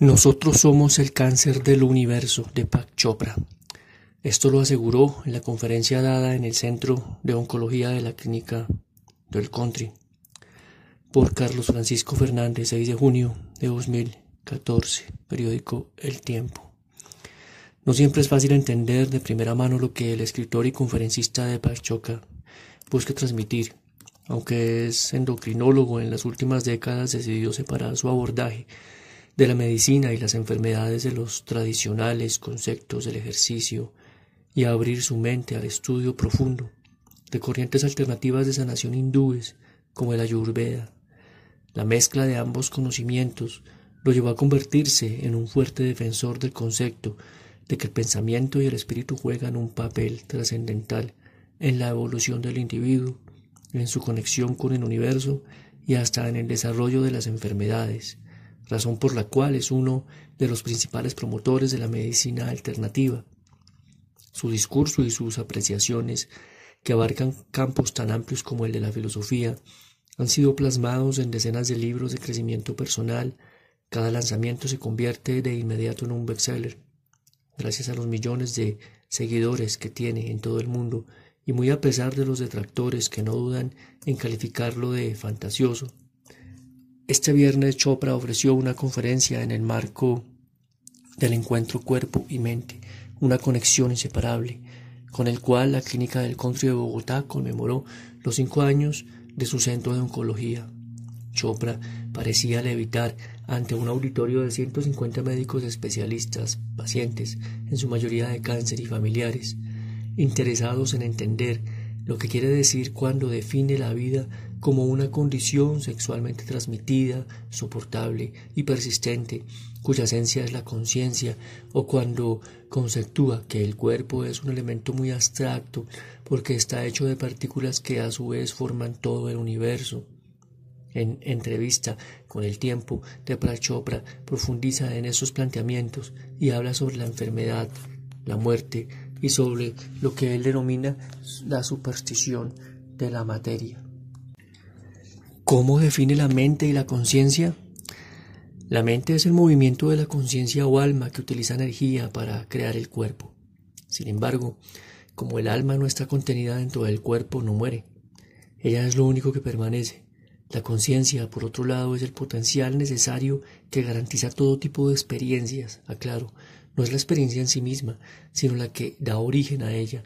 Nosotros somos el cáncer del universo de Pak Chopra. Esto lo aseguró en la conferencia dada en el Centro de Oncología de la Clínica del Country por Carlos Francisco Fernández, 6 de junio de 2014, periódico El Tiempo. No siempre es fácil entender de primera mano lo que el escritor y conferencista de Pak Chopra busca transmitir. Aunque es endocrinólogo, en las últimas décadas decidió separar su abordaje de la medicina y las enfermedades de los tradicionales conceptos del ejercicio y abrir su mente al estudio profundo de corrientes alternativas de sanación hindúes como el ayurveda. La mezcla de ambos conocimientos lo llevó a convertirse en un fuerte defensor del concepto de que el pensamiento y el espíritu juegan un papel trascendental en la evolución del individuo, en su conexión con el universo y hasta en el desarrollo de las enfermedades, razón por la cual es uno de los principales promotores de la medicina alternativa. Su discurso y sus apreciaciones, que abarcan campos tan amplios como el de la filosofía, han sido plasmados en decenas de libros de crecimiento personal. Cada lanzamiento se convierte de inmediato en un bestseller, gracias a los millones de seguidores que tiene en todo el mundo y muy a pesar de los detractores que no dudan en calificarlo de fantasioso, este viernes Chopra ofreció una conferencia en el marco del encuentro cuerpo y mente, una conexión inseparable, con el cual la Clínica del Country de Bogotá conmemoró los cinco años de su centro de oncología. Chopra parecía levitar ante un auditorio de 150 médicos especialistas, pacientes, en su mayoría de cáncer y familiares, interesados en entender lo que quiere decir cuando define la vida como una condición sexualmente transmitida, soportable y persistente, cuya esencia es la conciencia, o cuando conceptúa que el cuerpo es un elemento muy abstracto porque está hecho de partículas que a su vez forman todo el universo. En entrevista con el tiempo, de Chopra profundiza en esos planteamientos y habla sobre la enfermedad, la muerte y sobre lo que él denomina la superstición de la materia. ¿Cómo define la mente y la conciencia? La mente es el movimiento de la conciencia o alma que utiliza energía para crear el cuerpo. Sin embargo, como el alma no está contenida dentro del cuerpo, no muere. Ella es lo único que permanece. La conciencia, por otro lado, es el potencial necesario que garantiza todo tipo de experiencias. Aclaro, no es la experiencia en sí misma, sino la que da origen a ella.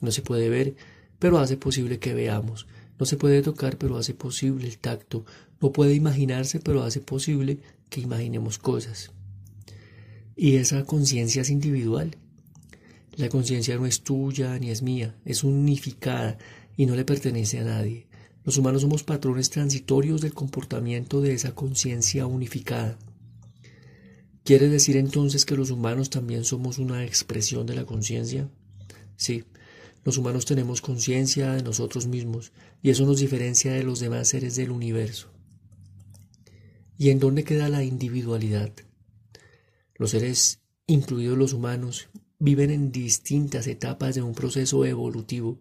No se puede ver, pero hace posible que veamos. No se puede tocar, pero hace posible el tacto. No puede imaginarse, pero hace posible que imaginemos cosas. Y esa conciencia es individual. La conciencia no es tuya ni es mía, es unificada y no le pertenece a nadie. Los humanos somos patrones transitorios del comportamiento de esa conciencia unificada. ¿Quiere decir entonces que los humanos también somos una expresión de la conciencia? Sí, los humanos tenemos conciencia de nosotros mismos y eso nos diferencia de los demás seres del universo. ¿Y en dónde queda la individualidad? Los seres, incluidos los humanos, viven en distintas etapas de un proceso evolutivo.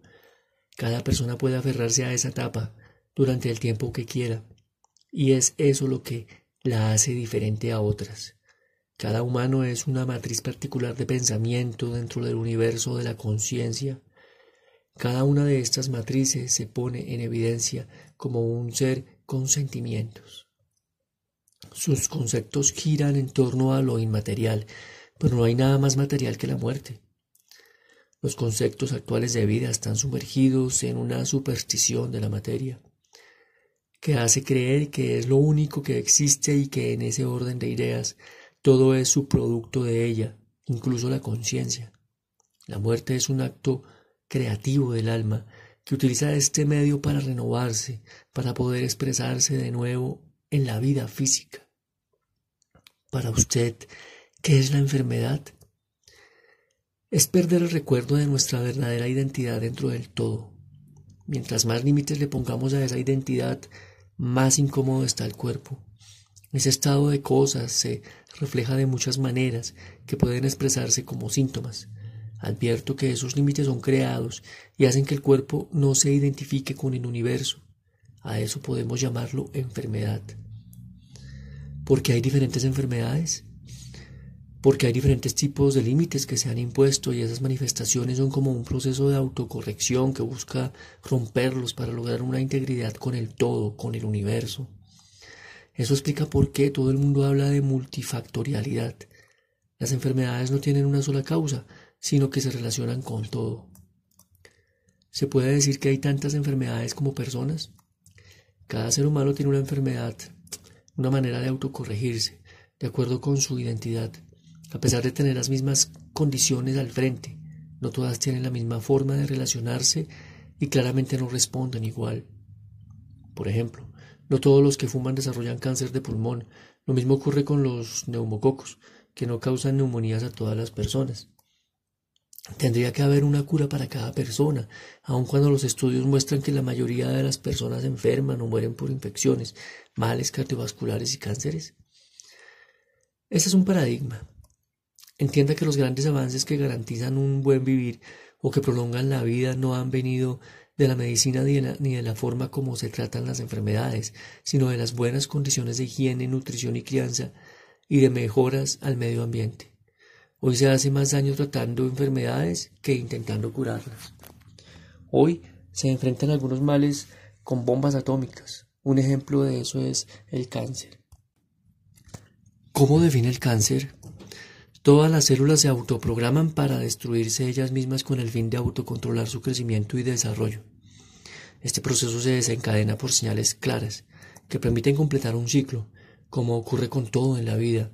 Cada persona puede aferrarse a esa etapa durante el tiempo que quiera, y es eso lo que la hace diferente a otras. Cada humano es una matriz particular de pensamiento dentro del universo de la conciencia cada una de estas matrices se pone en evidencia como un ser con sentimientos. Sus conceptos giran en torno a lo inmaterial, pero no hay nada más material que la muerte. Los conceptos actuales de vida están sumergidos en una superstición de la materia, que hace creer que es lo único que existe y que en ese orden de ideas todo es su producto de ella, incluso la conciencia. La muerte es un acto creativo del alma, que utiliza este medio para renovarse, para poder expresarse de nuevo en la vida física. Para usted, ¿qué es la enfermedad? Es perder el recuerdo de nuestra verdadera identidad dentro del todo. Mientras más límites le pongamos a esa identidad, más incómodo está el cuerpo. Ese estado de cosas se refleja de muchas maneras que pueden expresarse como síntomas. Advierto que esos límites son creados y hacen que el cuerpo no se identifique con el universo. A eso podemos llamarlo enfermedad. ¿Por qué hay diferentes enfermedades? porque hay diferentes tipos de límites que se han impuesto y esas manifestaciones son como un proceso de autocorrección que busca romperlos para lograr una integridad con el todo, con el universo. Eso explica por qué todo el mundo habla de multifactorialidad. Las enfermedades no tienen una sola causa, sino que se relacionan con todo. ¿Se puede decir que hay tantas enfermedades como personas? Cada ser humano tiene una enfermedad, una manera de autocorregirse, de acuerdo con su identidad. A pesar de tener las mismas condiciones al frente, no todas tienen la misma forma de relacionarse y claramente no responden igual. Por ejemplo, no todos los que fuman desarrollan cáncer de pulmón. Lo mismo ocurre con los neumococos, que no causan neumonías a todas las personas. Tendría que haber una cura para cada persona, aun cuando los estudios muestran que la mayoría de las personas enferman o mueren por infecciones, males cardiovasculares y cánceres. Ese es un paradigma, Entienda que los grandes avances que garantizan un buen vivir o que prolongan la vida no han venido de la medicina ni de la, forma como se tratan las enfermedades, sino de las buenas condiciones de higiene, nutrición y crianza y de mejoras al medio ambiente. Hoy se hace más daño tratando enfermedades que intentando curarlas. Hoy se enfrentan algunos males con bombas atómicas. Un ejemplo de eso es el cáncer. ¿Cómo define el cáncer? Todas las células se autoprograman para destruirse ellas mismas con el fin de autocontrolar su crecimiento y desarrollo. Este proceso se desencadena por señales claras que permiten completar un ciclo, como ocurre con todo en la vida.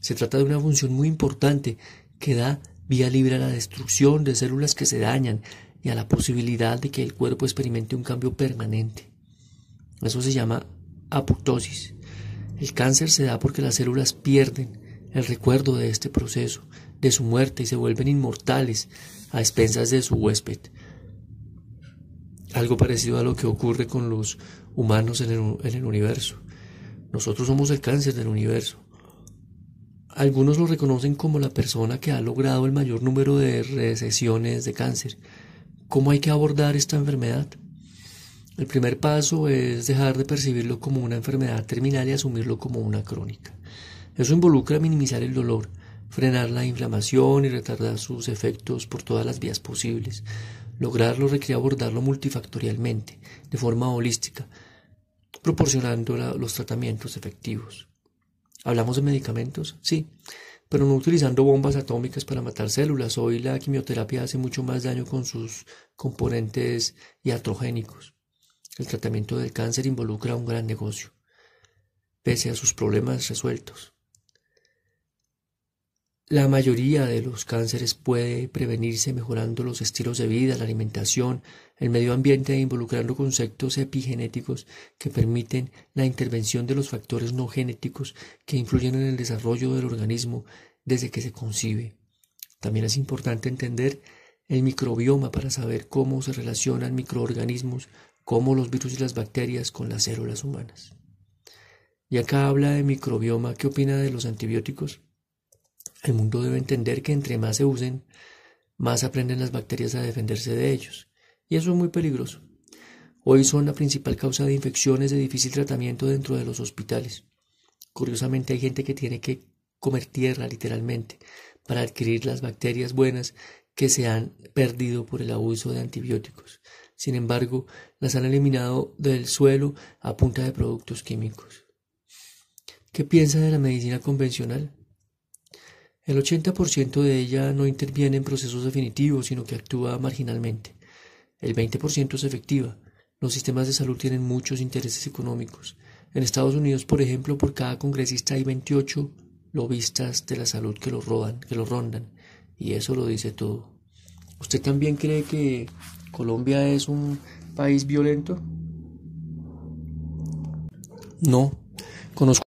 Se trata de una función muy importante que da vía libre a la destrucción de células que se dañan y a la posibilidad de que el cuerpo experimente un cambio permanente. Eso se llama apoptosis. El cáncer se da porque las células pierden el recuerdo de este proceso, de su muerte y se vuelven inmortales a expensas de su huésped. Algo parecido a lo que ocurre con los humanos en el, universo. Nosotros somos el cáncer del universo. Algunos lo reconocen como la persona que ha logrado el mayor número de recesiones de cáncer. ¿Cómo hay que abordar esta enfermedad? El primer paso es dejar de percibirlo como una enfermedad terminal y asumirlo como una crónica. Eso involucra minimizar el dolor, frenar la inflamación y retardar sus efectos por todas las vías posibles. Lograrlo requiere abordarlo multifactorialmente, de forma holística, proporcionando los tratamientos efectivos. ¿Hablamos de medicamentos? Sí, pero no utilizando bombas atómicas para matar células. Hoy la quimioterapia hace mucho más daño con sus componentes iatrogénicos. El tratamiento del cáncer involucra un gran negocio, pese a sus problemas resueltos. La mayoría de los cánceres puede prevenirse mejorando los estilos de vida, la alimentación, el medio ambiente involucrando conceptos epigenéticos que permiten la intervención de los factores no genéticos que influyen en el desarrollo del organismo desde que se concibe. También es importante entender el microbioma para saber cómo se relacionan microorganismos como los virus y las bacterias con las células humanas. Y acá habla de microbioma, ¿qué opina de los antibióticos? El mundo debe entender que entre más se usen, más aprenden las bacterias a defenderse de ellos. Y eso es muy peligroso. Hoy son la principal causa de infecciones de difícil tratamiento dentro de los hospitales. Curiosamente hay gente que tiene que comer tierra literalmente para adquirir las bacterias buenas que se han perdido por el abuso de antibióticos. Sin embargo, las han eliminado del suelo a punta de productos químicos. ¿Qué piensa de la medicina convencional? El 80% de ella no interviene en procesos definitivos, sino que actúa marginalmente. El 20% es efectiva. Los sistemas de salud tienen muchos intereses económicos. En Estados Unidos, por ejemplo, por cada congresista hay 28 lobistas de la salud que lo roban, que lo rondan. Y eso lo dice todo. ¿Usted también cree que Colombia es un país violento? No. Conozco